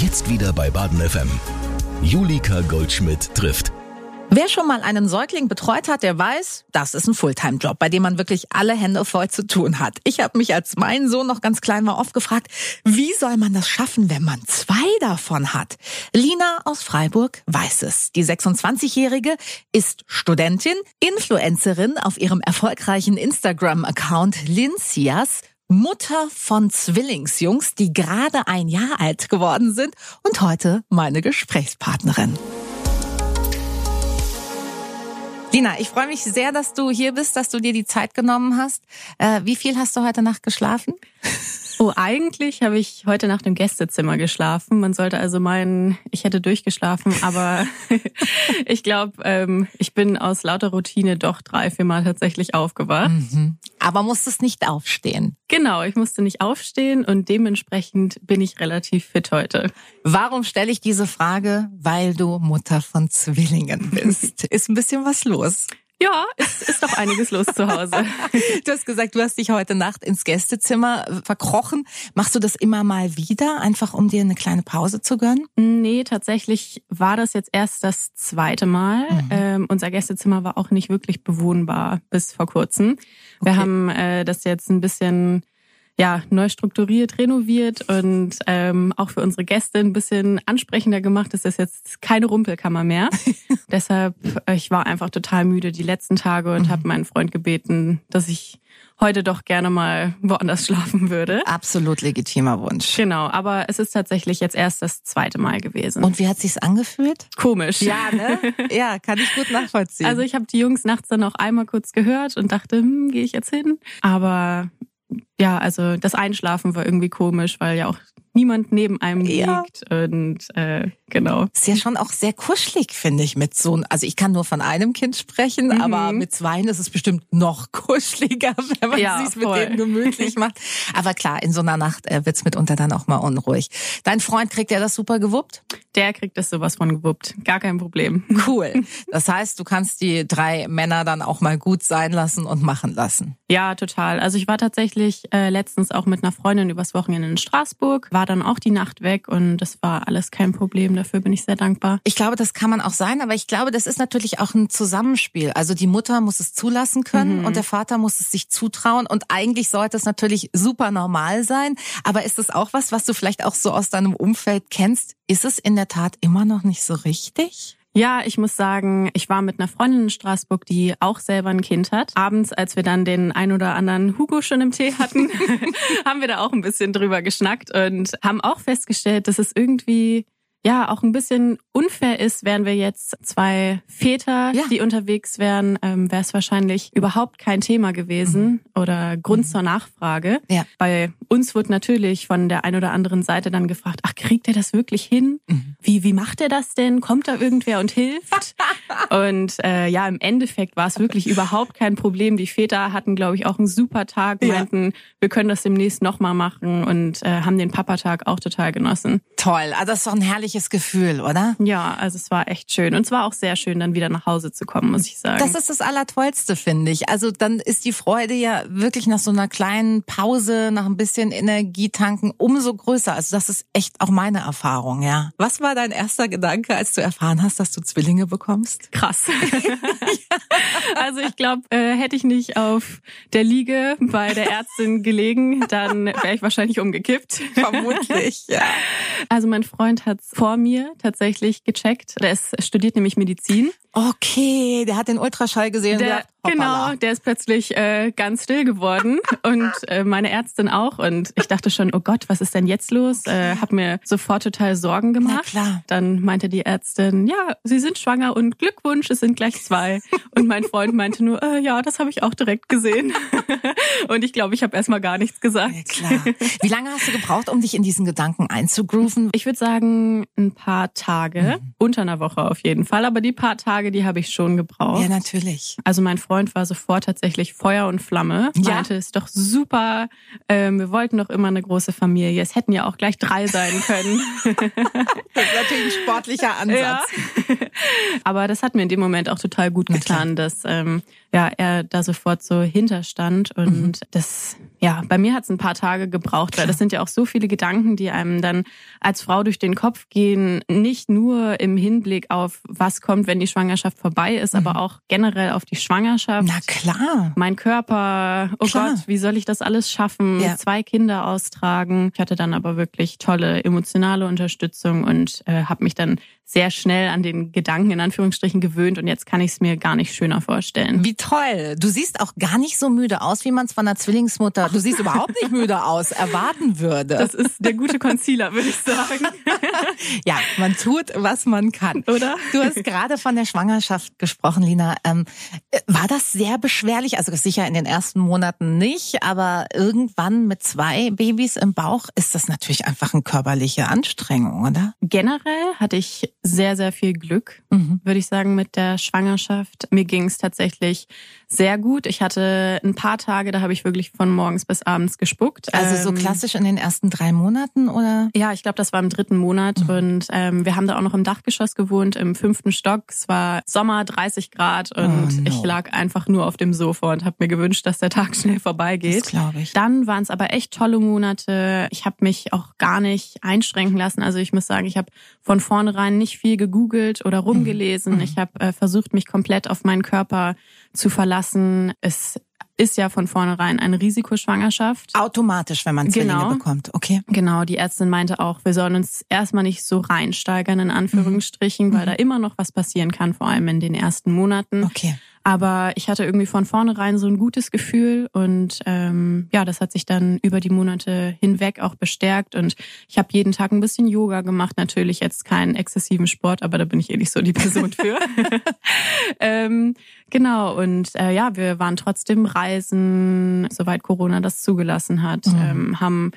Jetzt wieder bei Baden FM. Julika Goldschmidt trifft. Wer schon mal einen Säugling betreut hat, der weiß, das ist ein Fulltime-Job, bei dem man wirklich alle Hände voll zu tun hat. Ich habe mich, als mein Sohn noch ganz klein war, oft gefragt, wie soll man das schaffen, wenn man zwei davon hat? Lina aus Freiburg weiß es. Die 26-Jährige ist Studentin, Influencerin auf ihrem erfolgreichen Instagram-Account Lincias Mutter von Zwillingsjungs, die gerade ein Jahr alt geworden sind und heute meine Gesprächspartnerin. Lina, ich freue mich sehr, dass du hier bist, dass du dir die Zeit genommen hast. Äh, wie viel hast du heute Nacht geschlafen? Oh, eigentlich habe ich heute Nacht im Gästezimmer geschlafen. Man sollte also meinen, ich hätte durchgeschlafen, aber ich glaube, ähm, ich bin aus lauter Routine doch drei, vier Mal tatsächlich aufgewacht. Mhm. Aber musstest nicht aufstehen. Genau, ich musste nicht aufstehen und dementsprechend bin ich relativ fit heute. Warum stelle ich diese Frage? Weil du Mutter von Zwillingen bist. Ist ein bisschen was los. Ja, es ist doch einiges los zu Hause. Du hast gesagt, du hast dich heute Nacht ins Gästezimmer verkrochen. Machst du das immer mal wieder, einfach um dir eine kleine Pause zu gönnen? Nee, tatsächlich war das jetzt erst das zweite Mal. Mhm. Ähm, unser Gästezimmer war auch nicht wirklich bewohnbar bis vor kurzem. Wir okay. haben äh, das jetzt ein bisschen ja, neu strukturiert, renoviert und ähm, auch für unsere Gäste ein bisschen ansprechender gemacht. Es ist jetzt keine Rumpelkammer mehr. Deshalb, äh, ich war einfach total müde die letzten Tage und mhm. habe meinen Freund gebeten, dass ich heute doch gerne mal woanders schlafen würde. Absolut legitimer Wunsch. Genau, aber es ist tatsächlich jetzt erst das zweite Mal gewesen. Und wie hat sich's angefühlt? Komisch. Ja, ne? Ja, kann ich gut nachvollziehen. Also ich habe die Jungs nachts dann noch einmal kurz gehört und dachte, hm, gehe ich jetzt hin? Aber ja, also das Einschlafen war irgendwie komisch, weil ja auch niemand neben einem ja. liegt und äh, genau. Ist ja schon auch sehr kuschelig, finde ich, mit so also ich kann nur von einem Kind sprechen, mhm. aber mit zweien ist es bestimmt noch kuscheliger, wenn man ja, sich mit denen gemütlich macht. Aber klar, in so einer Nacht äh, wird's mitunter dann auch mal unruhig. Dein Freund kriegt ja das super gewuppt? Der kriegt das sowas von gewuppt, gar kein Problem. Cool. Das heißt, du kannst die drei Männer dann auch mal gut sein lassen und machen lassen. Ja, total. Also ich war tatsächlich äh, letztens auch mit einer Freundin übers Wochenende in Straßburg, war dann auch die Nacht weg und das war alles kein Problem. Dafür bin ich sehr dankbar. Ich glaube, das kann man auch sein, aber ich glaube, das ist natürlich auch ein Zusammenspiel. Also die Mutter muss es zulassen können mhm. und der Vater muss es sich zutrauen und eigentlich sollte es natürlich super normal sein. Aber ist es auch was, was du vielleicht auch so aus deinem Umfeld kennst? Ist es in der Tat immer noch nicht so richtig? Ja, ich muss sagen, ich war mit einer Freundin in Straßburg, die auch selber ein Kind hat. Abends, als wir dann den ein oder anderen Hugo schon im Tee hatten, haben wir da auch ein bisschen drüber geschnackt und haben auch festgestellt, dass es irgendwie ja auch ein bisschen unfair ist, wären wir jetzt zwei Väter, ja. die unterwegs wären, ähm, wäre es wahrscheinlich überhaupt kein Thema gewesen mhm. oder Grund mhm. zur Nachfrage. Ja. Bei uns wird natürlich von der einen oder anderen Seite dann gefragt, ach, kriegt er das wirklich hin? Mhm. Wie, wie macht er das denn? Kommt da irgendwer und hilft? und äh, ja, im Endeffekt war es wirklich überhaupt kein Problem. Die Väter hatten, glaube ich, auch einen super Tag, meinten, ja. wir können das demnächst nochmal machen und äh, haben den Papatag auch total genossen. Toll, also das ist doch ein herrliches Gefühl, oder? Ja, also es war echt schön. Und es war auch sehr schön, dann wieder nach Hause zu kommen, muss ich sagen. Das ist das Allertollste, finde ich. Also dann ist die Freude ja wirklich nach so einer kleinen Pause, nach ein bisschen Energietanken umso größer. Also das ist echt auch meine Erfahrung, ja. Was war dein erster Gedanke, als du erfahren hast, dass du Zwillinge bekommst? Krass. also ich glaube, äh, hätte ich nicht auf der Liege bei der Ärztin gelegen, dann wäre ich wahrscheinlich umgekippt. Vermutlich, ja. Also mein Freund hat vor mir tatsächlich gecheckt. Der ist, studiert nämlich Medizin. Okay, der hat den Ultraschall gesehen. Der, genau, der ist plötzlich äh, ganz still geworden und äh, meine Ärztin auch. Und ich dachte schon, oh Gott, was ist denn jetzt los? Äh, hab mir sofort total Sorgen gemacht. Na klar. Dann meinte die Ärztin, ja, Sie sind schwanger und Glückwunsch, es sind gleich zwei. Und mein Freund meinte nur, äh, ja, das habe ich auch direkt gesehen. und ich glaube, ich habe erstmal gar nichts gesagt. Ja, klar. Wie lange hast du gebraucht, um dich in diesen Gedanken einzugrooven? Ich würde sagen, ein paar Tage, mhm. unter einer Woche auf jeden Fall. Aber die paar Tage, die habe ich schon gebraucht. Ja, natürlich. Also mein Freund war sofort tatsächlich Feuer und Flamme. Ja. Meinte, ist doch super. Ähm, wir wollten doch immer eine große Familie. Es hätten ja auch gleich drei sein können. das ist natürlich ein sportlicher Ansatz. Ja. Aber das hat mir in dem Moment auch total gut getan, dass ähm, ja, er da sofort so hinterstand. Und mhm. das, ja, bei mir hat es ein paar Tage gebraucht, weil das sind ja auch so viele Gedanken, die einem dann als Frau durch den Kopf gehen. Nicht nur im Hinblick auf, was kommt, wenn die Schwangerschaft vorbei ist, mhm. aber auch generell auf die Schwangerschaft. Na klar. Mein Körper, oh klar. Gott, wie soll ich das alles schaffen? Ja. Zwei Kinder austragen. Ich hatte dann aber wirklich tolle emotionale Unterstützung und äh, habe mich dann sehr schnell an den Gedanken in Anführungsstrichen gewöhnt und jetzt kann ich es mir gar nicht schöner vorstellen. Wie toll. Du siehst auch gar nicht so müde aus, wie man es von einer Zwillingsmutter, du siehst überhaupt nicht müde aus, erwarten würde. Das ist der gute Concealer, würde ich sagen. ja, man tut, was man kann. Oder? Du hast gerade von der Schwangerschaft gesprochen, Lina. Ähm, war das sehr beschwerlich? Also sicher in den ersten Monaten nicht, aber irgendwann mit zwei Babys im Bauch ist das natürlich einfach eine körperliche Anstrengung, oder? Generell hatte ich sehr, sehr viel Glück, mhm. würde ich sagen, mit der Schwangerschaft. Mir ging es tatsächlich sehr gut. Ich hatte ein paar Tage, da habe ich wirklich von morgens bis abends gespuckt. Also so ähm, klassisch in den ersten drei Monaten, oder? Ja, ich glaube, das war im dritten Monat. Mhm. Und ähm, wir haben da auch noch im Dachgeschoss gewohnt, im fünften Stock. Es war Sommer, 30 Grad und oh, no. ich lag einfach nur auf dem Sofa und habe mir gewünscht, dass der Tag schnell vorbeigeht. Das glaube ich. Dann waren es aber echt tolle Monate. Ich habe mich auch gar nicht einschränken lassen. Also ich muss sagen, ich habe von vornherein nicht viel gegoogelt oder rumgelesen. Mhm. Ich habe äh, versucht, mich komplett auf meinen Körper zu verlassen. Es ist ja von vornherein eine Risikoschwangerschaft. Automatisch, wenn man Zwillinge genau. bekommt. Okay. Genau, die Ärztin meinte auch, wir sollen uns erstmal nicht so reinsteigern, in Anführungsstrichen, mhm. weil mhm. da immer noch was passieren kann, vor allem in den ersten Monaten. Okay. Aber ich hatte irgendwie von vornherein so ein gutes Gefühl und ähm, ja, das hat sich dann über die Monate hinweg auch bestärkt und ich habe jeden Tag ein bisschen Yoga gemacht. Natürlich jetzt keinen exzessiven Sport, aber da bin ich eh nicht so die Person für. ähm, genau und äh, ja, wir waren trotzdem reisen, soweit Corona das zugelassen hat, mhm. ähm, haben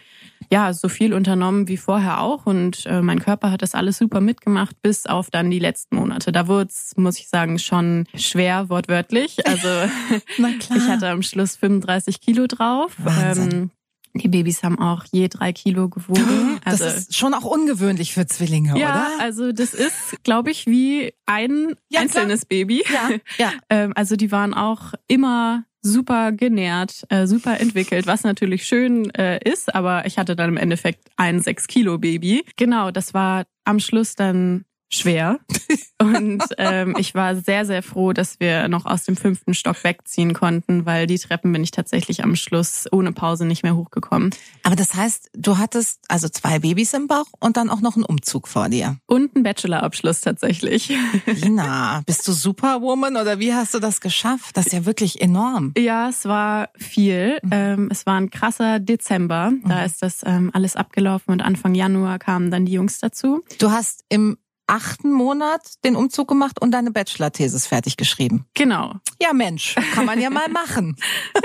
ja, so viel unternommen wie vorher auch und äh, mein Körper hat das alles super mitgemacht, bis auf dann die letzten Monate. Da wurde es, muss ich sagen, schon schwer, wortwörtlich. Also ich hatte am Schluss 35 Kilo drauf. Ähm, die Babys haben auch je drei Kilo gewogen. Also, das ist schon auch ungewöhnlich für Zwillinge, ja, oder? Ja, also das ist, glaube ich, wie ein ja, einzelnes klar. Baby. Ja, ja. Ähm, also die waren auch immer super genährt, äh, super entwickelt, was natürlich schön äh, ist, aber ich hatte dann im Endeffekt ein 6 Kilo Baby. Genau, das war am Schluss dann schwer. Und ähm, ich war sehr, sehr froh, dass wir noch aus dem fünften Stock wegziehen konnten, weil die Treppen bin ich tatsächlich am Schluss ohne Pause nicht mehr hochgekommen. Aber das heißt, du hattest also zwei Babys im Bauch und dann auch noch einen Umzug vor dir. Und einen Bachelorabschluss tatsächlich. Lina, bist du Superwoman oder wie hast du das geschafft? Das ist ja wirklich enorm. Ja, es war viel. Mhm. Ähm, es war ein krasser Dezember. Da mhm. ist das ähm, alles abgelaufen und Anfang Januar kamen dann die Jungs dazu. Du hast im achten Monat den Umzug gemacht und deine Bachelor-Thesis fertig geschrieben. Genau. Ja, Mensch, kann man ja mal machen.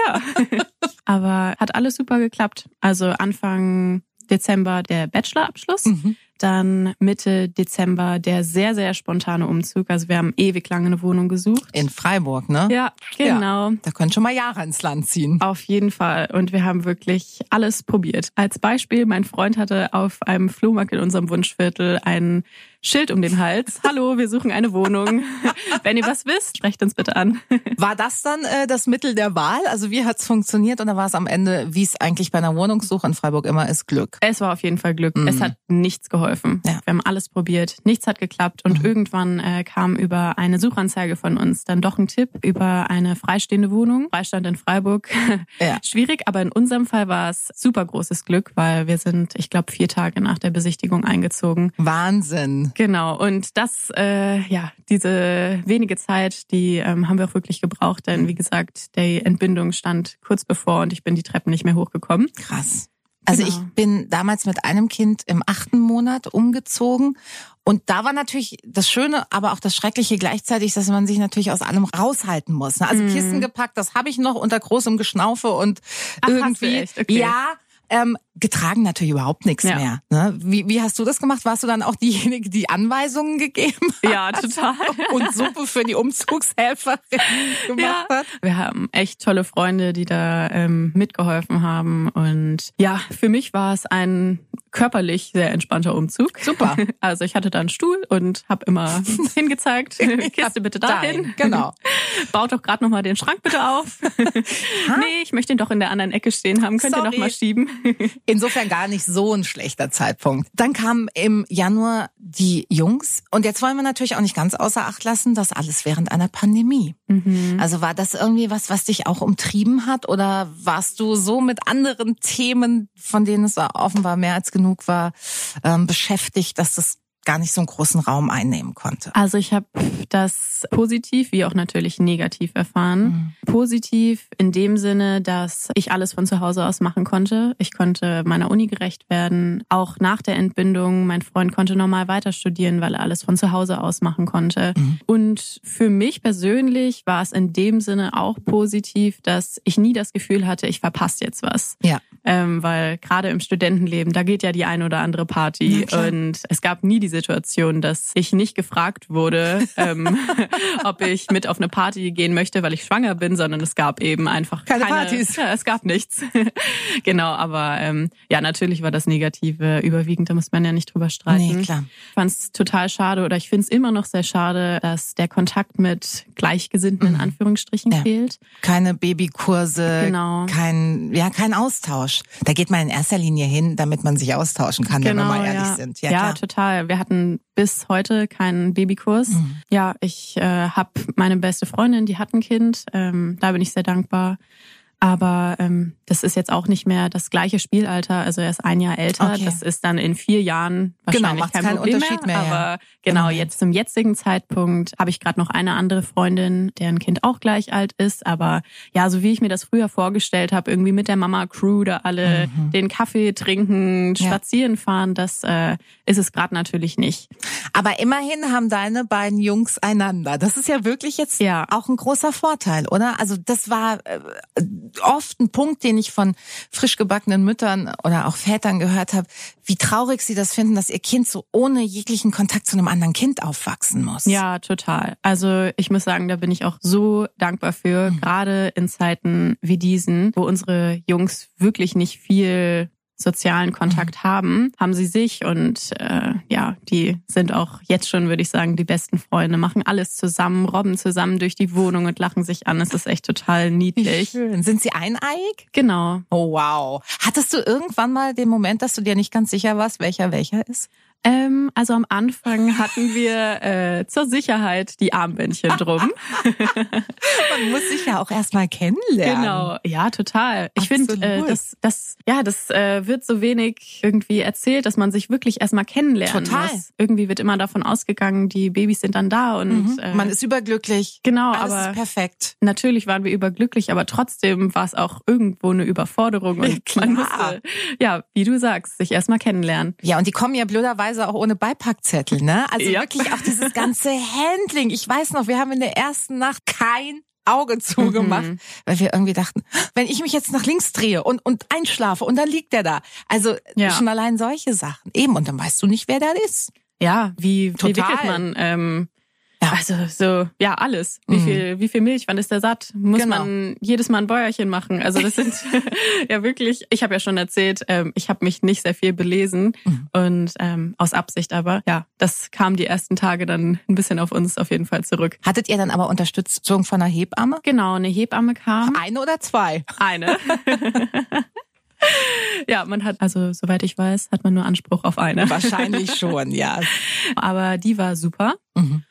ja. Aber hat alles super geklappt. Also Anfang Dezember der Bachelorabschluss. Mhm. Dann Mitte Dezember der sehr, sehr spontane Umzug. Also wir haben ewig lange eine Wohnung gesucht. In Freiburg, ne? Ja, genau. Ja, da können schon mal Jahre ins Land ziehen. Auf jeden Fall. Und wir haben wirklich alles probiert. Als Beispiel, mein Freund hatte auf einem Flohmarkt in unserem Wunschviertel einen Schild um den Hals. Hallo, wir suchen eine Wohnung. Wenn ihr was wisst, sprecht uns bitte an. War das dann äh, das Mittel der Wahl? Also wie hat's funktioniert oder war es am Ende, wie es eigentlich bei einer Wohnungssuche in Freiburg immer ist, Glück? Es war auf jeden Fall Glück. Mhm. Es hat nichts geholfen. Ja. Wir haben alles probiert, nichts hat geklappt und mhm. irgendwann äh, kam über eine Suchanzeige von uns dann doch ein Tipp über eine freistehende Wohnung. Freistand in Freiburg. Ja. Schwierig, aber in unserem Fall war es super großes Glück, weil wir sind, ich glaube, vier Tage nach der Besichtigung eingezogen. Wahnsinn. Genau, und das, äh, ja, diese wenige Zeit, die ähm, haben wir auch wirklich gebraucht, denn wie gesagt, die Entbindung stand kurz bevor und ich bin die Treppen nicht mehr hochgekommen. Krass. Also genau. ich bin damals mit einem Kind im achten Monat umgezogen und da war natürlich das Schöne, aber auch das Schreckliche gleichzeitig, dass man sich natürlich aus allem raushalten muss. Ne? Also mm. Kissen gepackt, das habe ich noch unter großem Geschnaufe und Ach, irgendwie. Okay. Ja, ähm, getragen natürlich überhaupt nichts Ja. mehr. Ne? Wie, wie hast du das gemacht? Warst du dann auch diejenige, die Anweisungen gegeben hat? Ja, total. Und Suppe für die Umzugshelferin gemacht Ja. hat? Wir haben echt tolle Freunde, die da ähm, mitgeholfen haben. Und ja, für mich war es ein körperlich sehr entspannter Umzug. Super. Also ich hatte da einen Stuhl und habe immer hingezeigt, Kiste bitte dahin. Genau. Baut doch gerade noch mal den Schrank bitte auf. nee, ich möchte ihn doch in der anderen Ecke stehen haben. Könnt ihr Sorry. noch mal schieben? Insofern gar nicht so ein schlechter Zeitpunkt. Dann kamen im Januar die Jungs. Und jetzt wollen wir natürlich auch nicht ganz außer Acht lassen, dass alles während einer Pandemie. Also war das irgendwie was, was dich auch umtrieben hat? Oder warst du so mit anderen Themen, von denen es offenbar mehr als genug war, ähm, beschäftigt, dass das gar nicht so einen großen Raum einnehmen konnte? Also ich habe das positiv wie auch natürlich negativ erfahren. Positiv in dem Sinne, dass ich alles von zu Hause aus machen konnte. Ich konnte meiner Uni gerecht werden. Auch nach der Entbindung, mein Freund konnte normal weiter studieren, weil er alles von zu Hause aus machen konnte. Und für mich persönlich war es in dem Sinne auch positiv, dass ich nie das Gefühl hatte, ich verpasse jetzt was. Ja. Ähm, weil gerade im Studentenleben, da geht ja die ein oder andere Party und es gab nie die Situation, dass ich nicht gefragt wurde, ähm, ob ich mit auf eine Party gehen möchte, weil ich schwanger bin, sondern es gab eben einfach Keine keine, Partys. Ja, es gab nichts. genau, aber ähm, ja, natürlich war das Negative überwiegend, da muss man ja nicht drüber streiten. Nee, klar. Ich fand es total schade oder ich finde es immer noch sehr schade, dass der Kontakt mit Gleichgesinnten in Anführungsstrichen Ja. fehlt. Keine Babykurse, Genau. kein, ja, kein Austausch. Da geht man in erster Linie hin, damit man sich austauschen kann, wenn wir mal ehrlich Genau, ja. sind. Ja, Ja, total. Wir hatten bis heute keinen Babykurs. Mhm. Ja, ich äh, habe meine beste Freundin, die hat ein Kind. Ähm, da bin ich sehr dankbar. Aber ähm, das ist jetzt auch nicht mehr das gleiche Spielalter. Also er ist ein Jahr älter. Okay. Das ist dann in vier Jahren Genau, wahrscheinlich macht's kein keinen Problem Unterschied mehr, ja. Aber genau, Genau. jetzt zum jetzigen Zeitpunkt habe ich gerade noch eine andere Freundin, deren Kind auch gleich alt ist. Aber ja, so wie ich mir das früher vorgestellt habe, irgendwie mit der Mama-Crew da alle den Kaffee trinken, Mhm. Ja. spazieren fahren, das äh, ist es gerade natürlich nicht. Aber immerhin haben deine beiden Jungs einander. Das ist ja wirklich jetzt Ja. auch ein großer Vorteil, oder? Also das war äh, oft ein Punkt, den ich von frisch gebackenen Müttern oder auch Vätern gehört habe, wie traurig sie das finden, dass ihr Kind so ohne jeglichen Kontakt zu einem anderen Kind aufwachsen muss. Ja, total. Also ich muss sagen, da bin ich auch so dankbar für, Mhm. gerade in Zeiten wie diesen, wo unsere Jungs wirklich nicht viel sozialen Kontakt Mhm. haben, haben sie sich und äh, ja, die sind auch jetzt schon, würde ich sagen, die besten Freunde, machen alles zusammen, robben zusammen durch die Wohnung und lachen sich an. Es ist echt total Wie niedlich. schön. Sind sie eineiig? Genau. Oh wow. Hattest du irgendwann mal den Moment, dass du dir nicht ganz sicher warst, welcher welcher ist? Ähm, also am Anfang hatten wir äh, zur Sicherheit die Armbändchen drum. Man muss sich ja auch erstmal kennenlernen. Genau, ja, total. Ich finde, äh, das, das, ja, das äh, wird so wenig irgendwie erzählt, dass man sich wirklich erstmal kennenlernen Total. muss. Irgendwie wird immer davon ausgegangen, die Babys sind dann da und Mhm. äh, Man ist überglücklich. genau, Alles aber ist perfekt. natürlich waren wir überglücklich, aber trotzdem war es auch irgendwo eine Überforderung und Klar. man musste, ja, wie du sagst, sich erstmal kennenlernen. Ja, und die kommen ja blöderweise auch ohne Beipackzettel, ne? Also Ja. wirklich auch dieses ganze Handling. Ich weiß noch, wir haben in der ersten Nacht kein Auge zugemacht, Mhm. weil wir irgendwie dachten, wenn ich mich jetzt nach links drehe und, und einschlafe und dann liegt der da. Also Ja. schon allein solche Sachen. Eben, und dann weißt du nicht, wer da ist. Ja, wie, wie Total. wickelt man? Ähm. Also so, ja, alles. Wie Mhm. viel, wie viel Milch, wann ist der satt? Muss Genau. man jedes Mal ein Bäuerchen machen? Also das sind ja wirklich, ich habe ja schon erzählt, ähm, ich habe mich nicht sehr viel belesen Mhm. und ähm, aus Absicht aber, ja, das kam die ersten Tage dann ein bisschen auf uns auf jeden Fall zurück. Hattet ihr dann aber Unterstützung von einer Hebamme? Genau, eine Hebamme kam. Eine oder zwei? Eine. ja, man hat, also soweit ich weiß, hat man nur Anspruch auf eine. Wahrscheinlich schon, ja. Aber die war super. Mhm.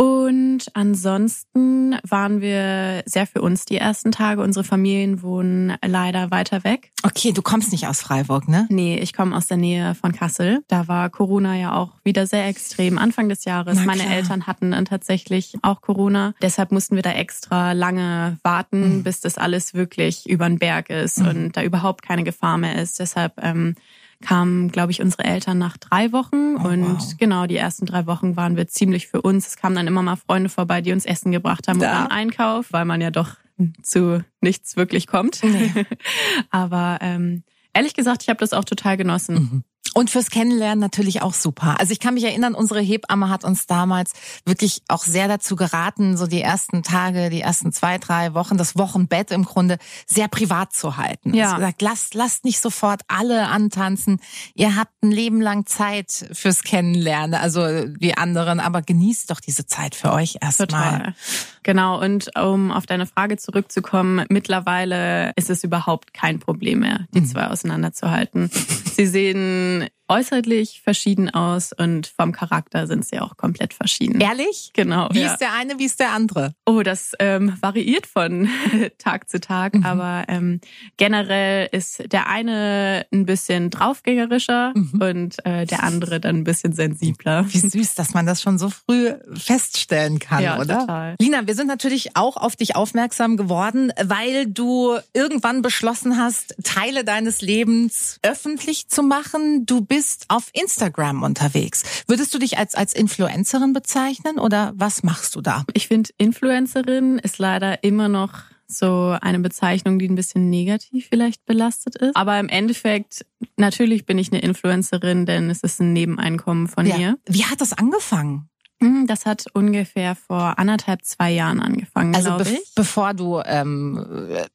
Und ansonsten waren wir sehr für uns die ersten Tage. Unsere Familien wohnen leider weiter weg. Okay, du kommst nicht aus Freiburg, ne? Nee, ich komme aus der Nähe von Kassel. Da war Corona ja auch wieder sehr extrem. Anfang des Jahres. Meine. Eltern hatten dann tatsächlich auch Corona. Deshalb mussten wir da extra lange warten, Mhm. bis das alles wirklich über den Berg ist und da überhaupt keine Gefahr mehr ist. Deshalb ähm, kamen, glaube ich, unsere Eltern nach drei Wochen Oh, und wow. genau die ersten drei Wochen waren wir ziemlich für uns. Es kamen dann immer mal Freunde vorbei, die uns Essen gebracht haben Da. einen Einkauf, weil man ja doch zu nichts wirklich kommt. Nee. Aber ähm, Ehrlich gesagt, ich habe das auch total genossen. Mhm. Und fürs Kennenlernen natürlich auch super. Also ich kann mich erinnern, unsere Hebamme hat uns damals wirklich auch sehr dazu geraten, so die ersten Tage, die ersten zwei, drei Wochen, das Wochenbett im Grunde sehr privat zu halten. Ja. Also gesagt, lasst, lasst nicht sofort alle antanzen. Ihr habt ein Leben lang Zeit fürs Kennenlernen, also die anderen, aber genießt doch diese Zeit für euch erstmal. Genau, und um auf deine Frage zurückzukommen, mittlerweile ist es überhaupt kein Problem mehr, die zwei auseinanderzuhalten. Sie sehen men äußerlich verschieden aus und vom Charakter sind sie auch komplett verschieden. Ehrlich? Genau. Wie ja. ist der eine, wie ist der andere? Oh, das ähm, variiert von Tag zu Tag, Mhm. aber ähm, generell ist der eine ein bisschen draufgängerischer Mhm. und äh, der andere dann ein bisschen sensibler. Wie süß, dass man das schon so früh feststellen kann, Ja, oder? total. Lina, wir sind natürlich auch auf dich aufmerksam geworden, weil du irgendwann beschlossen hast, Teile deines Lebens öffentlich zu machen. Du bist auf Instagram unterwegs. Würdest du dich als, als Influencerin bezeichnen oder was machst du da? Ich finde, Influencerin ist leider immer noch so eine Bezeichnung, die ein bisschen negativ vielleicht belastet ist. Aber im Endeffekt, natürlich bin ich eine Influencerin, denn es ist ein Nebeneinkommen von mir. Wie hat das angefangen? Hm, Das hat ungefähr vor anderthalb, zwei Jahren angefangen, Also be ich. bevor du ähm,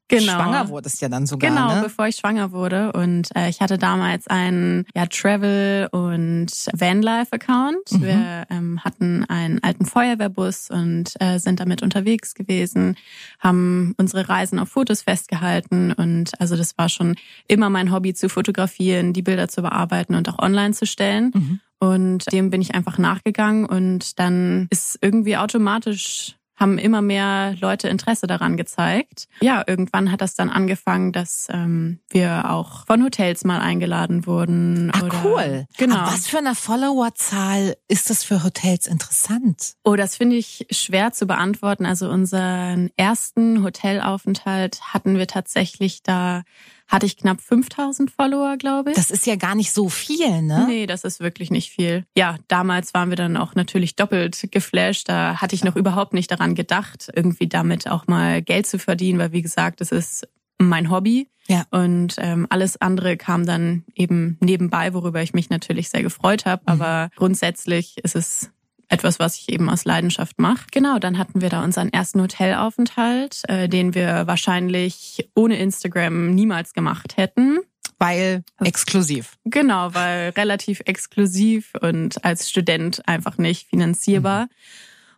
Genau. schwanger wurdest ja dann sogar. Genau, ne? bevor ich schwanger wurde. Und äh, ich hatte damals einen ja, Travel- und Vanlife-Account. Mhm. Wir ähm, hatten einen alten Feuerwehrbus und äh, sind damit unterwegs gewesen, haben unsere Reisen auf Fotos festgehalten. Und also das war schon immer mein Hobby zu fotografieren, die Bilder zu bearbeiten und auch online zu stellen. Mhm. Und dem bin ich einfach nachgegangen und dann ist irgendwie automatisch haben immer mehr Leute Interesse daran gezeigt. Ja, irgendwann hat das dann angefangen, dass ähm, wir auch von Hotels mal eingeladen wurden. Ah, oder, cool. Genau. Aber was für eine Followerzahl ist das für Hotels interessant? Oh, das finde ich schwer zu beantworten. Also unseren ersten Hotelaufenthalt hatten wir tatsächlich da, hatte ich knapp 5000 Follower, glaube ich. Das ist ja gar nicht so viel, ne? Nee, das ist wirklich nicht viel. Ja, damals waren wir dann auch natürlich doppelt geflasht. Da hatte ich noch überhaupt nicht daran gedacht, irgendwie damit auch mal Geld zu verdienen, weil wie gesagt, es ist mein Hobby. Ja. Und ähm, alles andere kam dann eben nebenbei, worüber ich mich natürlich sehr gefreut habe. Aber grundsätzlich ist es etwas, was ich eben aus Leidenschaft mache. Genau, dann hatten wir da unseren ersten Hotelaufenthalt, äh, den wir wahrscheinlich ohne Instagram niemals gemacht hätten. Weil exklusiv. Genau, weil relativ exklusiv und als Student einfach nicht finanzierbar.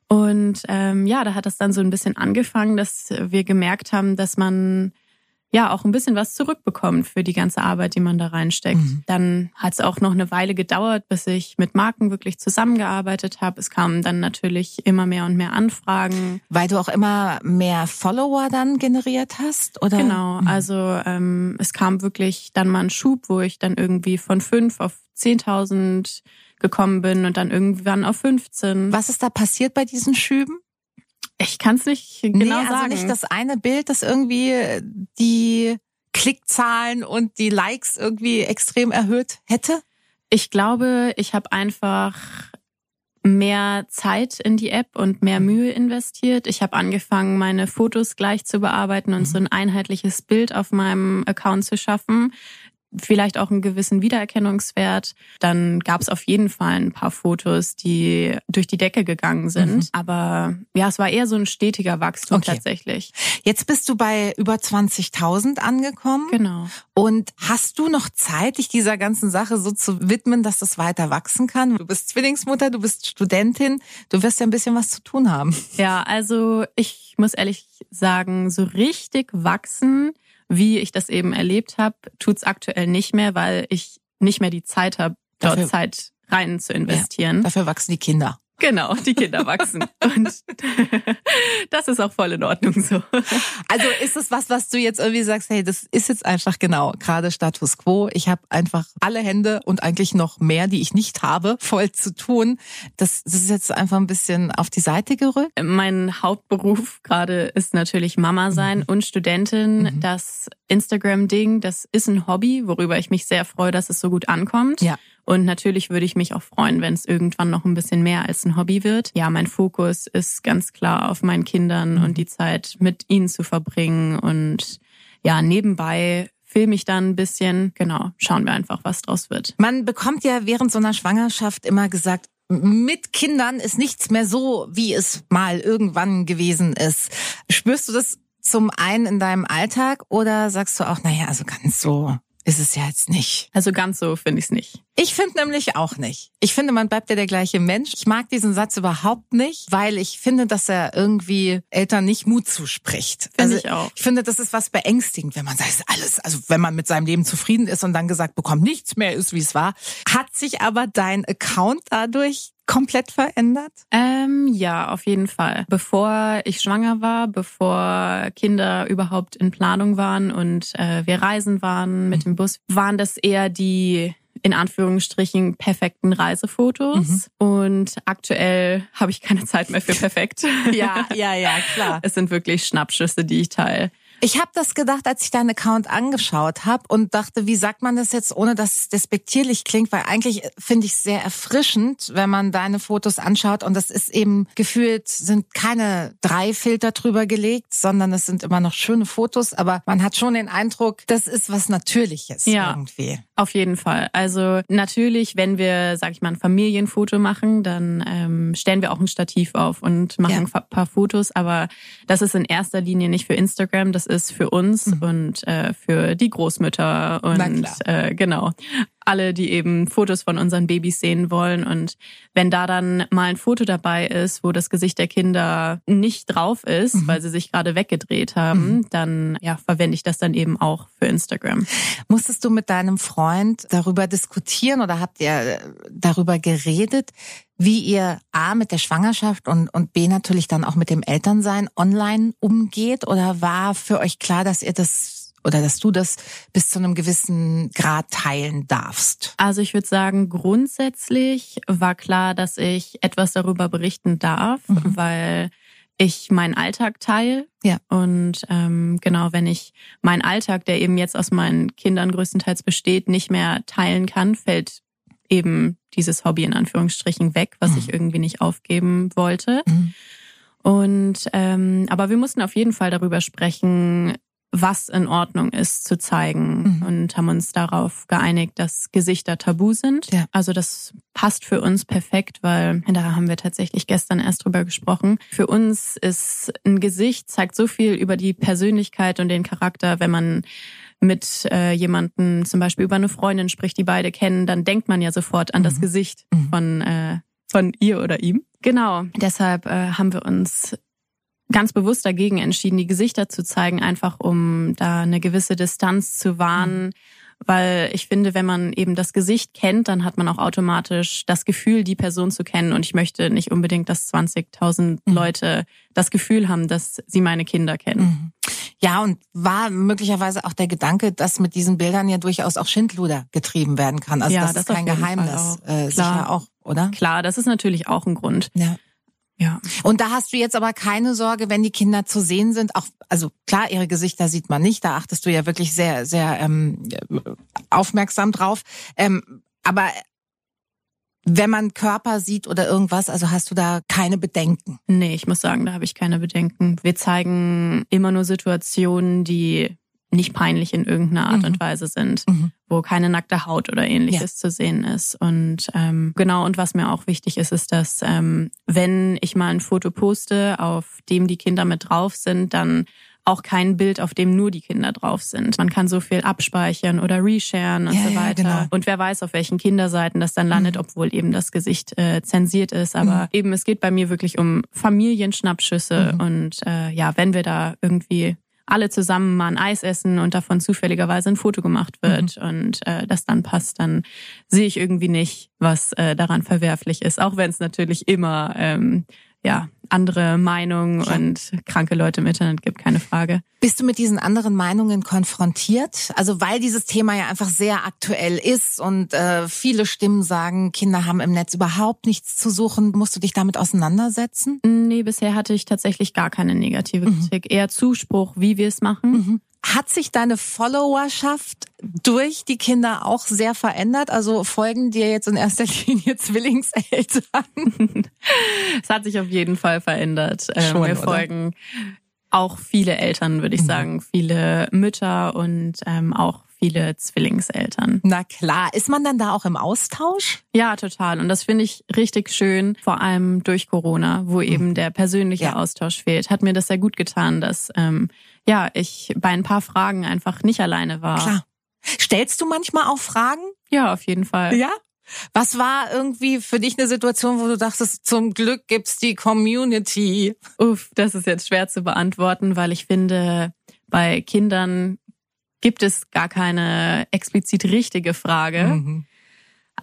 Und ähm, ja, da hat es dann so ein bisschen angefangen, dass wir gemerkt haben, dass man ja auch ein bisschen was zurückbekommt für die ganze Arbeit, die man da reinsteckt. Mhm. Dann hat es auch noch eine Weile gedauert, bis ich mit Marken wirklich zusammengearbeitet habe. Es kamen dann natürlich immer mehr und mehr Anfragen. Weil du auch immer mehr Follower dann generiert hast, oder? Genau, Mhm. also ähm, es kam wirklich dann mal ein Schub, wo ich dann irgendwie von fünf auf 10.000 gekommen bin und dann irgendwann auf 15. Was ist da passiert bei diesen Schüben? Ich kann es nicht genau nee, also sagen. nicht das eine Bild, das irgendwie die Klickzahlen und die Likes irgendwie extrem erhöht hätte? ich glaube, ich habe einfach mehr Zeit in die App und mehr Mühe investiert. Ich habe angefangen, meine Fotos gleich zu bearbeiten und Mhm. so ein einheitliches Bild auf meinem Account zu schaffen. Vielleicht auch einen gewissen Wiedererkennungswert. Dann gab es auf jeden Fall ein paar Fotos, die durch die Decke gegangen sind. Mhm. Aber ja, es war eher so ein stetiger Wachstum Okay. tatsächlich. Jetzt bist du bei über 20.000 angekommen. Genau. Und hast du noch Zeit, dich dieser ganzen Sache so zu widmen, dass das weiter wachsen kann? Du bist Zwillingsmutter, du bist Studentin, du wirst ja ein bisschen was zu tun haben. Ja, also ich muss ehrlich sagen, so richtig wachsen, wie ich das eben erlebt habe, tut's aktuell nicht mehr, weil ich nicht mehr die Zeit habe, dort Dafür- Zeit rein zu investieren. Dafür wachsen die Kinder. Genau, die Kinder wachsen. Und das ist auch voll in Ordnung so. Also ist es was, was du jetzt irgendwie sagst, hey, das ist jetzt einfach genau gerade Status quo. Ich habe einfach alle Hände und eigentlich noch mehr, die ich nicht habe, voll zu tun. Das, das ist jetzt einfach ein bisschen auf die Seite gerückt. Mein Hauptberuf gerade ist natürlich Mama sein und Studentin. Mhm. Das Instagram-Ding, das ist ein Hobby, worüber ich mich sehr freue, dass es so gut ankommt. Ja. Und natürlich würde ich mich auch freuen, wenn es irgendwann noch ein bisschen mehr als ein Hobby wird. Ja, mein Fokus ist ganz klar auf meinen Kindern Mhm. und die Zeit mit ihnen zu verbringen. Und ja, nebenbei filme ich dann ein bisschen. Genau, schauen wir einfach, was draus wird. Man bekommt ja während so einer Schwangerschaft immer gesagt, mit Kindern ist nichts mehr so, wie es mal irgendwann gewesen ist. Spürst du das zum einen in deinem Alltag oder sagst du auch, naja, also ganz so ist es ja jetzt nicht. Also ganz so finde ich es nicht. Ich finde nämlich auch nicht. Ich finde, man bleibt ja der gleiche Mensch. Ich mag diesen Satz überhaupt nicht, weil ich finde, dass er irgendwie Eltern nicht Mut zuspricht. Finde also, ich auch. Ich finde, das ist was beängstigend, wenn man sagt, alles, also wenn man mit seinem Leben zufrieden ist und dann gesagt bekommt, nichts mehr ist, wie es war. Hat sich aber dein Account dadurch komplett verändert? Ähm, ja, auf jeden Fall. Bevor ich schwanger war, bevor Kinder überhaupt in Planung waren und äh, wir reisen waren mit dem Bus, waren das eher die in Anführungsstrichen perfekten Reisefotos. Mhm. Und aktuell habe ich keine Zeit mehr für perfekt. ja, ja, ja, klar. Es sind wirklich Schnappschüsse, die ich teile. Ich habe das gedacht, als ich deinen Account angeschaut habe und dachte, wie sagt man das jetzt, ohne dass es despektierlich klingt, weil eigentlich finde ich es sehr erfrischend, wenn man deine Fotos anschaut und das ist eben gefühlt, sind keine drei Filter drüber gelegt, sondern es sind immer noch schöne Fotos, aber man hat schon den Eindruck, das ist was Natürliches ja, irgendwie. Auf jeden Fall. Also natürlich, wenn wir, sag ich mal, ein Familienfoto machen, dann ähm, stellen wir auch ein Stativ auf und machen ja. ein paar Fotos, aber das ist in erster Linie nicht für Instagram, das ist für uns mhm. und äh, für die Großmütter und äh, genau alle, die eben Fotos von unseren Babys sehen wollen. Und wenn da dann mal ein Foto dabei ist, wo das Gesicht der Kinder nicht drauf ist, mhm. weil sie sich gerade weggedreht haben, mhm. dann ja, verwende ich das dann eben auch für Instagram. Musstest du mit deinem Freund darüber diskutieren oder habt ihr darüber geredet, wie ihr A mit der Schwangerschaft und, und B natürlich dann auch mit dem Elternsein online umgeht? Oder war für euch klar, dass ihr das oder dass du das bis zu einem gewissen Grad teilen darfst? Also ich würde sagen, grundsätzlich war klar, dass ich etwas darüber berichten darf, mhm. weil ich meinen Alltag teile. Ja. Und ähm, genau, wenn ich meinen Alltag, der eben jetzt aus meinen Kindern größtenteils besteht, nicht mehr teilen kann, fällt eben dieses Hobby in Anführungsstrichen weg, was mhm. ich irgendwie nicht aufgeben wollte. Mhm. Und ähm, aber wir mussten auf jeden Fall darüber sprechen, was in Ordnung ist zu zeigen mhm. und haben uns darauf geeinigt, dass Gesichter tabu sind. Ja. Also das passt für uns perfekt, weil da haben wir tatsächlich gestern erst drüber gesprochen. Für uns ist ein Gesicht zeigt so viel über die Persönlichkeit und den Charakter, wenn man mit äh, jemanden zum Beispiel über eine Freundin spricht, die beide kennen, dann denkt man ja sofort an mhm. das Gesicht mhm. von äh, von ihr oder ihm. Genau. Deshalb äh, haben wir uns ganz bewusst dagegen entschieden, die Gesichter zu zeigen, einfach um da eine gewisse Distanz zu wahren. Mhm. Weil ich finde, wenn man eben das Gesicht kennt, dann hat man auch automatisch das Gefühl, die Person zu kennen. Und ich möchte nicht unbedingt, dass 20.000 mhm. Leute das Gefühl haben, dass sie meine Kinder kennen. Mhm. Ja, und war möglicherweise auch der Gedanke, dass mit diesen Bildern ja durchaus auch Schindluder getrieben werden kann. Also ja, das, das ist kein Geheimnis. Auch. Äh, sicher auch, oder? Klar, das ist natürlich auch ein Grund. Ja. Ja. Und da hast du jetzt aber keine Sorge, wenn die Kinder zu sehen sind. Auch, also klar, ihre Gesichter sieht man nicht. Da achtest du ja wirklich sehr, sehr ähm, aufmerksam drauf. Ähm, aber wenn man Körper sieht oder irgendwas, also hast du da keine Bedenken? Nee, ich muss sagen, da habe ich keine Bedenken. Wir zeigen immer nur Situationen, die nicht peinlich in irgendeiner Art mhm. und Weise sind, mhm. wo keine nackte Haut oder ähnliches ja. zu sehen ist. Und ähm, genau, und was mir auch wichtig ist, ist, dass ähm, wenn ich mal ein Foto poste, auf dem die Kinder mit drauf sind, dann auch kein Bild, auf dem nur die Kinder drauf sind. Man kann so viel abspeichern oder resharen und ja, so weiter. Ja, genau. Und wer weiß, auf welchen Kinderseiten das dann landet, mhm. obwohl eben das Gesicht äh, zensiert ist. Aber mhm. eben, es geht bei mir wirklich um Familienschnappschüsse. Mhm. Und äh, ja, wenn wir da irgendwie alle zusammen mal ein Eis essen und davon zufälligerweise ein Foto gemacht wird mhm. und äh, das dann passt, dann sehe ich irgendwie nicht, was äh, daran verwerflich ist. Auch wenn es natürlich immer ähm, ja, andere Meinungen ja. und kranke Leute im Internet gibt, keine Frage. Bist du mit diesen anderen Meinungen konfrontiert? Also weil dieses Thema ja einfach sehr aktuell ist und äh, viele Stimmen sagen, Kinder haben im Netz überhaupt nichts zu suchen. Musst du dich damit auseinandersetzen? Nee, bisher hatte ich tatsächlich gar keine negative mhm. Kritik. Mhm. Eher Zuspruch, wie wir es machen. Mhm. Hat sich deine Followerschaft durch die Kinder auch sehr verändert? Also folgen dir jetzt in erster Linie Zwillingseltern? es hat sich auf jeden Fall verändert. Ähm, Schon, Wir folgen auch viele Eltern, würde ich mhm. sagen, viele Mütter und ähm, auch viele Zwillingseltern. Na klar. Ist man dann da auch im Austausch? Ja, total. Und das finde ich richtig schön, vor allem durch Corona, wo eben der persönliche Ja. Austausch fehlt. Hat mir das sehr gut getan, dass ähm, ja ich bei ein paar Fragen einfach nicht alleine war. Klar. Stellst du manchmal auch Fragen? Ja, auf jeden Fall. Ja. Was war irgendwie für dich eine Situation, wo du dachtest, zum Glück gibt's die Community? Uff, das ist jetzt schwer zu beantworten, weil ich finde, bei Kindern gibt es gar keine explizit richtige Frage. Mhm.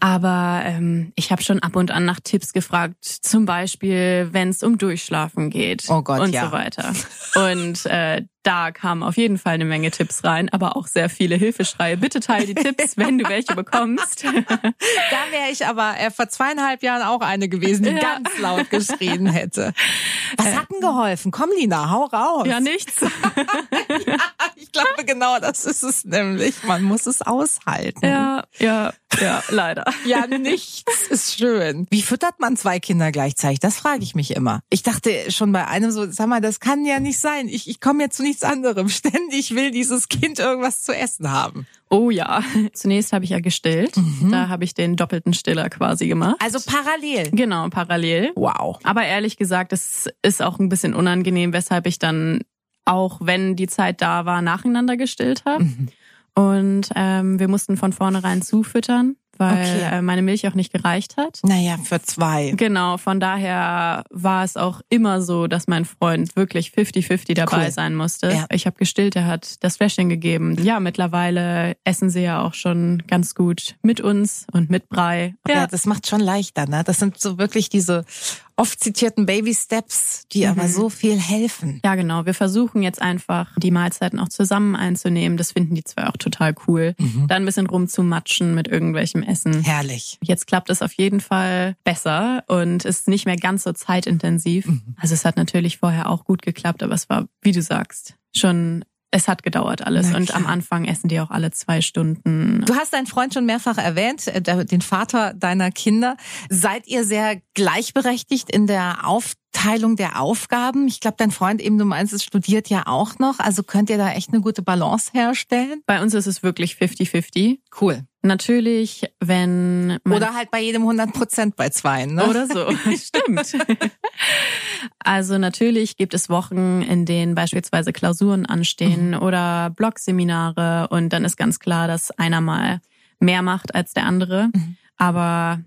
Aber ähm, ich habe schon ab und an nach Tipps gefragt, zum Beispiel, wenn es um Durchschlafen geht Oh Gott, und ja. so weiter. Und äh, da kamen auf jeden Fall eine Menge Tipps rein, aber auch sehr viele Hilfeschreie. Bitte teile die Tipps, wenn du welche bekommst. Da wäre ich aber äh, vor zweieinhalb Jahren auch eine gewesen, die Ja. ganz laut geschrien hätte. Was hat denn geholfen? Komm, Lina, hau raus. ja, nichts. Ich glaube, genau das ist es nämlich. Man muss es aushalten. Ja, ja, ja, leider. Ja, nichts ist schön. Wie füttert man zwei Kinder gleichzeitig? Das frage ich mich immer. Ich dachte schon bei einem so, sag mal, das kann ja nicht sein. Ich, ich komme jetzt zu nichts anderem. Ständig will dieses Kind irgendwas zu essen haben. Oh ja. Zunächst habe ich ja gestillt. Da habe ich den doppelten Stiller quasi gemacht. Also parallel. Genau, parallel. Wow. Aber ehrlich gesagt, es ist auch ein bisschen unangenehm, weshalb ich dann auch, wenn die Zeit da war, nacheinander gestillt habe. Mhm. Und ähm, wir mussten von vornherein zufüttern, weil Okay. äh, meine Milch auch nicht gereicht hat. Naja, für zwei. Genau, von daher war es auch immer so, dass mein Freund wirklich 50-50 dabei Cool. sein musste. Ja. Ich habe gestillt, er hat das Fläschchen gegeben. Ja, mittlerweile essen sie ja auch schon ganz gut mit uns und mit Brei. Ja, das macht schon leichter, ne? Das sind so wirklich diese oft zitierten Baby Steps, die aber so viel helfen. Ja, genau. Wir versuchen jetzt einfach, die Mahlzeiten auch zusammen einzunehmen. Das finden die zwei auch total cool. Da ein bisschen rumzumatschen mit irgendwelchem Essen. Herrlich. Jetzt klappt es auf jeden Fall besser und ist nicht mehr ganz so zeitintensiv. Also es hat natürlich vorher auch gut geklappt, aber es war, wie du sagst, schon, es hat gedauert alles. Und am Anfang essen die auch alle zwei Stunden. Du hast deinen Freund schon mehrfach erwähnt, äh, den Vater deiner Kinder. Seid ihr sehr gleichberechtigt in der Aufteilung der Aufgaben? Ich glaube, dein Freund eben, du meinst, es studiert ja auch noch. Also könnt ihr da echt eine gute Balance herstellen? Bei uns ist es wirklich 50-50. Cool. Natürlich, wenn man Oder halt bei jedem 100 Prozent bei zwei, ne? Oder so, stimmt. Also natürlich gibt es Wochen, in denen beispielsweise Klausuren anstehen oder Blogseminare und dann ist ganz klar, dass einer mal mehr macht als der andere. Aber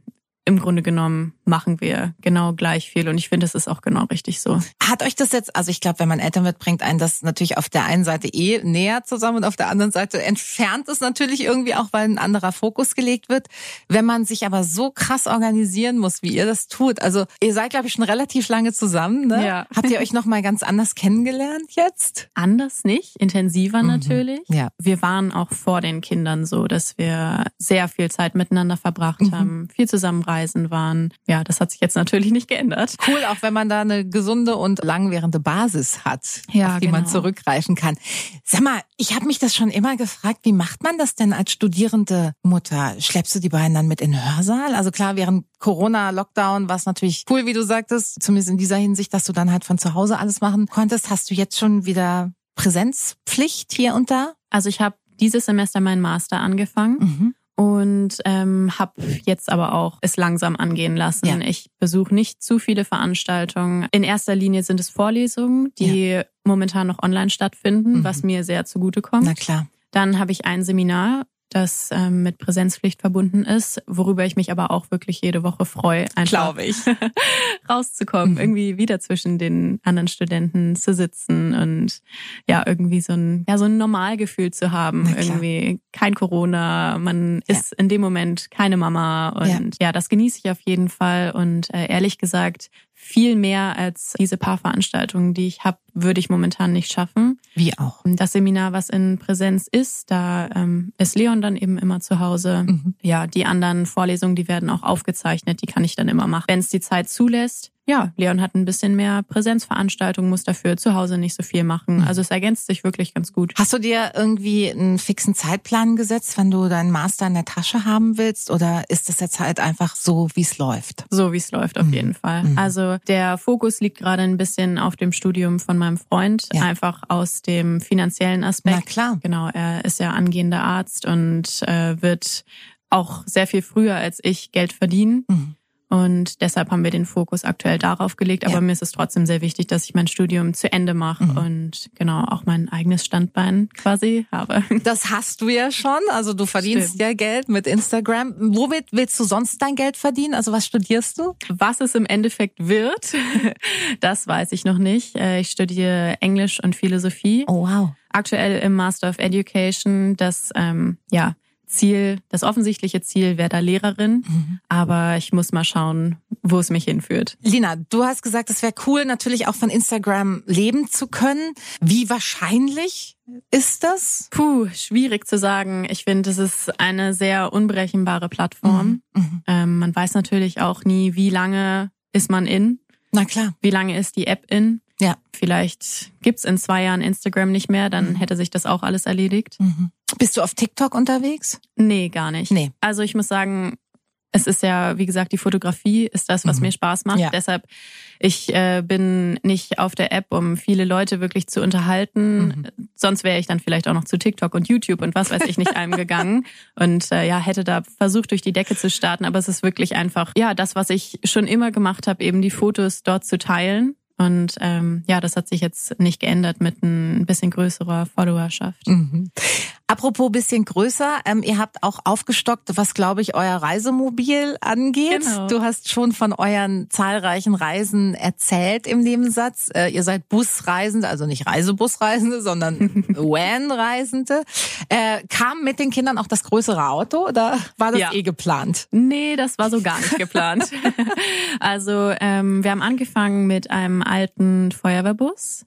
im Grunde genommen machen wir genau gleich viel und ich finde, es ist auch genau richtig so. Hat euch das jetzt, also ich glaube, wenn man Eltern wird, bringt einen das natürlich auf der einen Seite eh näher zusammen und auf der anderen Seite entfernt es natürlich irgendwie auch, weil ein anderer Fokus gelegt wird. Wenn man sich aber so krass organisieren muss, wie ihr das tut, also ihr seid, glaube ich, schon relativ lange zusammen, ne? Ja. Habt ihr euch noch mal ganz anders kennengelernt jetzt? Anders nicht, intensiver natürlich. Ja. Wir waren auch vor den Kindern so, dass wir sehr viel Zeit miteinander verbracht haben, viel zusammen reisen waren. Ja, das hat sich jetzt natürlich nicht geändert. Cool, auch wenn man da eine gesunde und langwährende Basis hat, Ja, auf die man genau. zurückgreifen kann. Sag mal, ich habe mich das schon immer gefragt, wie macht man das denn als studierende Mutter? Schleppst du die beiden dann mit in den Hörsaal? Also klar, während Corona-Lockdown war es natürlich cool, wie du sagtest, zumindest in dieser Hinsicht, dass du dann halt von zu Hause alles machen konntest. Hast du jetzt schon wieder Präsenzpflicht hier und da? Also ich habe dieses Semester meinen Master angefangen. Mhm. Und ähm, habe jetzt aber auch es langsam angehen lassen. Ja. Ich besuche nicht zu viele Veranstaltungen. In erster Linie sind es Vorlesungen, die momentan noch online stattfinden, Mhm. was mir sehr zugutekommt. Na klar. Dann habe ich ein Seminar, das ähm, mit Präsenzpflicht verbunden ist, worüber ich mich aber auch wirklich jede Woche freue, einfach ich. rauszukommen, Mhm. irgendwie wieder zwischen den anderen Studenten zu sitzen und ja, irgendwie so ein, ja, so ein Normalgefühl zu haben. Irgendwie kein Corona, man ist in dem Moment keine Mama und ja, das genieße ich auf jeden Fall und äh, ehrlich gesagt, viel mehr als diese paar Veranstaltungen, die ich habe, würde ich momentan nicht schaffen. Wie auch. Das Seminar, was in Präsenz ist, da ähm, ist Leon dann eben immer zu Hause. Mhm. Ja, die anderen Vorlesungen, die werden auch aufgezeichnet, die kann ich dann immer machen, wenn es die Zeit zulässt. ja, Leon hat ein bisschen mehr Präsenzveranstaltungen, muss dafür zu Hause nicht so viel machen. Also es ergänzt sich wirklich ganz gut. Hast du dir irgendwie einen fixen Zeitplan gesetzt, wenn du deinen Master in der Tasche haben willst? Oder ist das jetzt halt einfach so, wie es läuft? So wie es läuft, auf jeden Fall. Also der Fokus liegt gerade ein bisschen auf dem Studium von meinem Freund, Ja. einfach aus dem finanziellen Aspekt. Na klar. Genau, er ist ja angehender Arzt und äh, wird auch sehr viel früher als ich Geld verdienen. Mhm. Und deshalb haben wir den Fokus aktuell darauf gelegt. Aber Ja. mir ist es trotzdem sehr wichtig, dass ich mein Studium zu Ende mache Mhm. und genau auch mein eigenes Standbein quasi habe. Das hast du ja schon. Also du verdienst Stimmt. ja Geld mit Instagram. Womit willst du sonst dein Geld verdienen? Also was studierst du? Was es im Endeffekt wird, das weiß ich noch nicht. Äh, Ich studiere Englisch und Philosophie. Oh wow. Aktuell im Master of Education. Das ähm, ja, Ziel, das offensichtliche Ziel wäre da Lehrerin. Aber ich muss mal schauen, wo es mich hinführt. Lina, du hast gesagt, es wäre cool, natürlich auch von Instagram leben zu können. Wie wahrscheinlich ist das? Puh, schwierig zu sagen. Ich finde, es ist eine sehr unberechenbare Plattform. Mhm. Ähm, man weiß natürlich auch nie, wie lange ist man in, Na klar. wie lange ist die App in. Ja. Vielleicht gibt's in zwei Jahren Instagram nicht mehr, dann Mhm. hätte sich das auch alles erledigt. Bist du auf TikTok unterwegs? Nee, gar nicht. Nee. Also ich muss sagen, es ist ja, wie gesagt, die Fotografie ist das, was Mhm. mir Spaß macht. Ja. Deshalb, ich äh, bin nicht auf der App, um viele Leute wirklich zu unterhalten. Mhm. Sonst wäre ich dann vielleicht auch noch zu TikTok und YouTube und was weiß ich nicht allem gegangen. Und äh, ja, hätte da versucht, durch die Decke zu starten. Aber es ist wirklich einfach, ja, das, was ich schon immer gemacht habe, eben die Fotos dort zu teilen. Und ähm, ja, das hat sich jetzt nicht geändert mit ein bisschen größerer Followerschaft. Mhm. Apropos bisschen größer, ähm, ihr habt auch aufgestockt, was glaube ich euer Reisemobil angeht. Genau. Du hast schon von euren zahlreichen Reisen erzählt im Nebensatz. Äh, ihr seid Busreisende, also nicht Reisebusreisende, sondern Van-Reisende. Äh, kam mit den Kindern auch das größere Auto oder war das Ja. eh geplant? Nee, das war so gar nicht geplant. also ähm, wir haben angefangen mit einem alten Feuerwehrbus,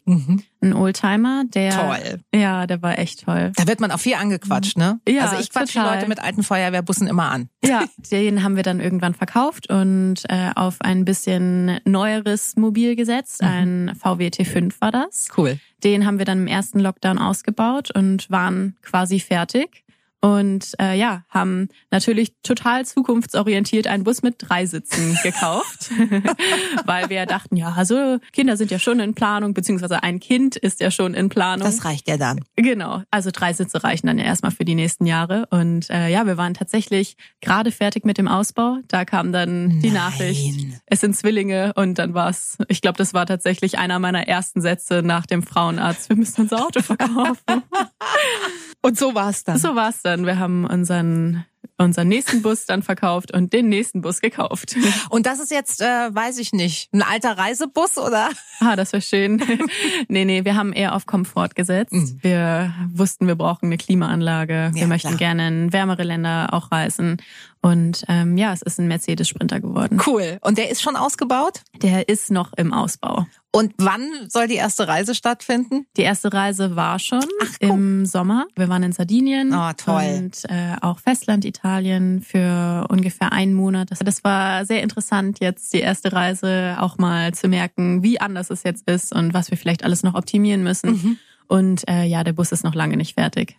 ein Oldtimer, der Toll. ja, der war echt toll. Da wird man auch viel angequatscht, ne? Ja, also ich quatsch die total. Leute mit alten Feuerwehrbussen immer an. Ja, den haben wir dann irgendwann verkauft und äh, auf ein bisschen neueres Mobil gesetzt. Ein VW T5 war das. Cool. Den haben wir dann im ersten Lockdown ausgebaut und waren quasi fertig. Und äh, ja, haben natürlich total zukunftsorientiert einen Bus mit drei Sitzen gekauft, weil wir dachten, ja, also Kinder sind ja schon in Planung, beziehungsweise ein Kind ist ja schon in Planung. Das reicht ja dann. Genau, also drei Sitze reichen dann ja erstmal für die nächsten Jahre. Und äh, ja, wir waren tatsächlich gerade fertig mit dem Ausbau. Da kam dann die Nein. Nachricht, es sind Zwillinge und dann war's. ich glaube, das war tatsächlich einer meiner ersten Sätze nach dem Frauenarzt. Wir müssen unser Auto verkaufen. Und so war's dann. so war's dann. Wir haben unseren, unseren nächsten Bus dann verkauft und den nächsten Bus gekauft. Und das ist jetzt, äh, weiß ich nicht, ein alter Reisebus oder? Ah, das wäre schön. nee, nee, wir haben eher auf Komfort gesetzt. Mhm. Wir wussten, wir brauchen eine Klimaanlage. Wir Ja, möchten klar. gerne in wärmere Länder auch reisen. Und ähm, ja, es ist ein Mercedes Sprinter geworden. Cool. Und der ist schon ausgebaut? Der ist noch im Ausbau. Und wann soll die erste Reise stattfinden? Die erste Reise war schon Ach, im Sommer. Wir waren in Sardinien Oh, toll. und äh, auch Festland Italien für ungefähr einen Monat. Das, das war sehr interessant, jetzt die erste Reise auch mal zu merken, wie anders es jetzt ist und was wir vielleicht alles noch optimieren müssen. Mhm. Und äh, ja, der Bus ist noch lange nicht fertig.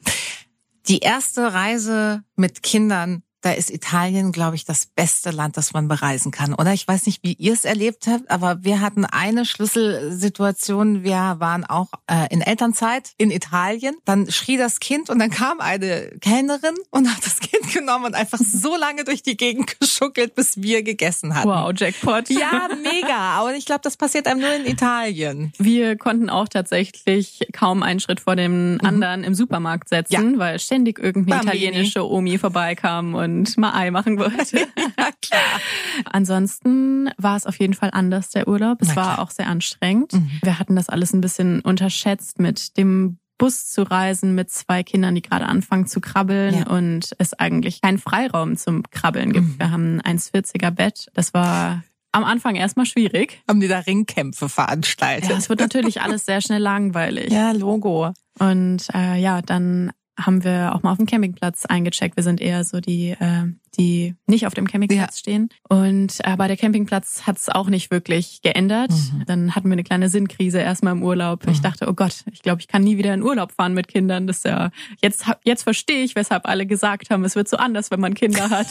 Die erste Reise mit Kindern, da ist Italien, glaube ich, das beste Land, das man bereisen kann. Oder ich weiß nicht, wie ihr es erlebt habt, aber wir hatten eine Schlüsselsituation. Wir waren auch äh, in Elternzeit in Italien. Dann schrie das Kind und dann kam eine Kellnerin und hat das Kind genommen und einfach so lange durch die Gegend geschuckelt, bis wir gegessen hatten. Wow, Jackpot. Ja, mega. Aber ich glaube, das passiert einem nur in Italien. Wir konnten auch tatsächlich kaum einen Schritt vor dem anderen im Supermarkt setzen, weil ständig irgendeine Bambini. italienische Omi vorbeikam und mal Ei machen wollte. Ja, klar. Ansonsten war es auf jeden Fall anders, der Urlaub. Es war. Mhm. auch sehr anstrengend. Wir hatten das alles ein bisschen unterschätzt mit dem Bus zu reisen mit zwei Kindern, die gerade anfangen zu krabbeln Ja. und es eigentlich keinen Freiraum zum Krabbeln gibt. Mhm. Wir haben ein 1,40er Bett. Das war am Anfang erstmal schwierig. Haben die da Ringkämpfe veranstaltet? Ja, es wird natürlich alles sehr schnell langweilig. Ja, Logo. Und äh, ja, dann haben wir auch mal auf dem Campingplatz eingecheckt. Wir sind eher so die äh, die nicht auf dem Campingplatz ja. stehen. Und äh, bei der Campingplatz hat es auch nicht wirklich geändert. Mhm. Dann hatten wir eine kleine Sinnkrise erstmal im Urlaub. Mhm. Ich dachte, oh Gott, ich glaube, ich kann nie wieder in Urlaub fahren mit Kindern. Das ist ja jetzt jetzt verstehe ich, weshalb alle gesagt haben, es wird so anders, wenn man Kinder hat.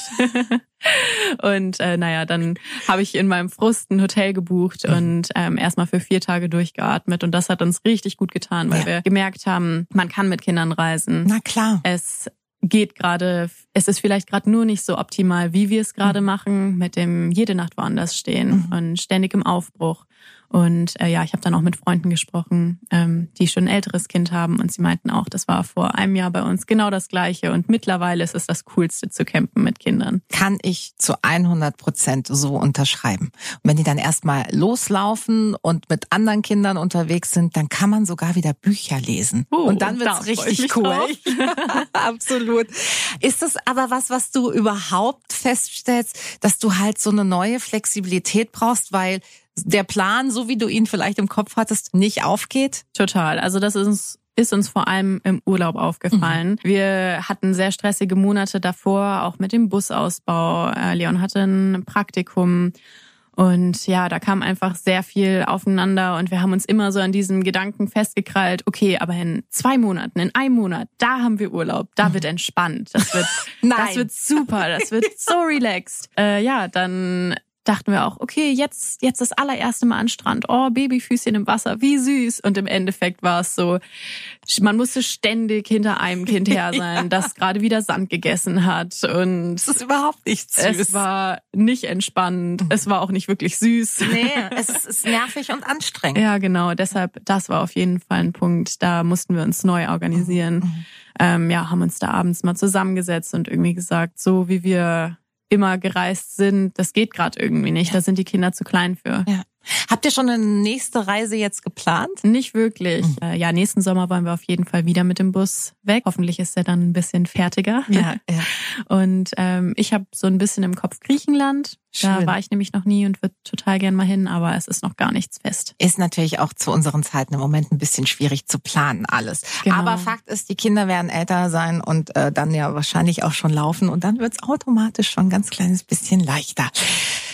und äh, naja, dann habe ich in meinem Frust ein Hotel gebucht mhm. und ähm, erstmal für vier Tage durchgeatmet. Und das hat uns richtig gut getan, weil ja. wir gemerkt haben, man kann mit Kindern reisen. Na klar. Es geht gerade, es ist vielleicht gerade nur nicht so optimal, wie wir es gerade mhm. machen, mit dem jede Nacht woanders stehen mhm. und ständig im Aufbruch. Und äh, ja, ich habe dann auch mit Freunden gesprochen, ähm, die schon ein älteres Kind haben und sie meinten auch, das war vor einem Jahr bei uns genau das gleiche und mittlerweile ist es das Coolste zu campen mit Kindern. Kann ich zu 100 Prozent so unterschreiben. Und wenn die dann erstmal loslaufen und mit anderen Kindern unterwegs sind, dann kann man sogar wieder Bücher lesen. Uh, und dann wird's richtig cool. Absolut. Ist es aber was, was du überhaupt feststellst, dass du halt so eine neue Flexibilität brauchst, weil der Plan, so wie du ihn vielleicht im Kopf hattest, nicht aufgeht? Total. Also das ist uns ist uns vor allem im Urlaub aufgefallen. Mhm. Wir hatten sehr stressige Monate davor, auch mit dem Busausbau. Äh, Leon hatte ein Praktikum. Und ja, da kam einfach sehr viel aufeinander und wir haben uns immer so an diesem Gedanken festgekrallt, okay, aber in zwei Monaten, in einem Monat, da haben wir Urlaub, da wird entspannt, das wird, das wird super, das wird so relaxed. Äh, ja, dann dachten wir auch, okay, jetzt, jetzt das allererste Mal an Strand. Oh, Babyfüßchen im Wasser, wie süß. Und im Endeffekt war es so, man musste ständig hinter einem Kind her sein, ja. das gerade wieder Sand gegessen hat. Und es ist überhaupt nicht süß. Es war nicht entspannt. Es war auch nicht wirklich süß. Nee, es ist, ist nervig und anstrengend. Ja, genau. Deshalb, das war auf jeden Fall ein Punkt. Da mussten wir uns neu organisieren. Mhm. Ähm, ja, haben uns da abends mal zusammengesetzt und irgendwie gesagt, so wie wir immer gereist sind, das geht gerade irgendwie nicht. Ja. Da sind die Kinder zu klein für. Ja. Habt ihr schon eine nächste Reise jetzt geplant? Nicht wirklich. Mhm. Äh, ja, nächsten Sommer wollen wir auf jeden Fall wieder mit dem Bus weg. Hoffentlich ist er dann ein bisschen fertiger. Ja, ja. Und ähm, ich habe so ein bisschen im Kopf Griechenland. Schön. Da war ich nämlich noch nie und würde total gern mal hin, aber es ist noch gar nichts fest. Ist natürlich auch zu unseren Zeiten im Moment ein bisschen schwierig zu planen alles. Genau. Aber Fakt ist, die Kinder werden älter sein und äh, dann ja wahrscheinlich auch schon laufen und dann wird's automatisch schon ein ganz kleines bisschen leichter.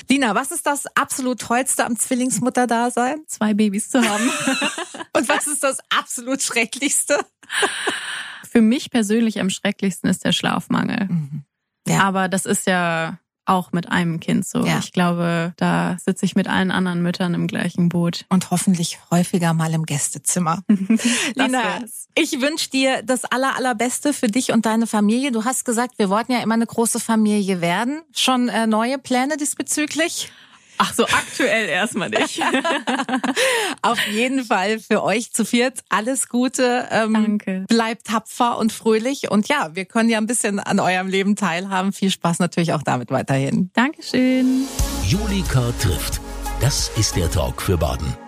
Lina, was ist das absolut Tollste am Zwillingsmutterdasein? Zwei Babys zu haben. Und was ist das absolut Schrecklichste? Für mich persönlich am schrecklichsten ist der Schlafmangel. Mhm. Ja. Aber das ist ja auch mit einem Kind so. Ja. Ich glaube, da sitze ich mit allen anderen Müttern im gleichen Boot. Und hoffentlich häufiger mal im Gästezimmer. Lina, ich wünsche dir das aller, allerbeste für dich und deine Familie. Du hast gesagt, wir wollten ja immer eine große Familie werden. Schon äh, neue Pläne diesbezüglich? Ach so, aktuell erstmal nicht. Auf jeden Fall für euch zu viert alles Gute. Ähm, Danke. Bleibt tapfer und fröhlich. Und ja, wir können ja ein bisschen an eurem Leben teilhaben. Viel Spaß natürlich auch damit weiterhin. Dankeschön. Julika trifft. Das ist der Talk für Baden.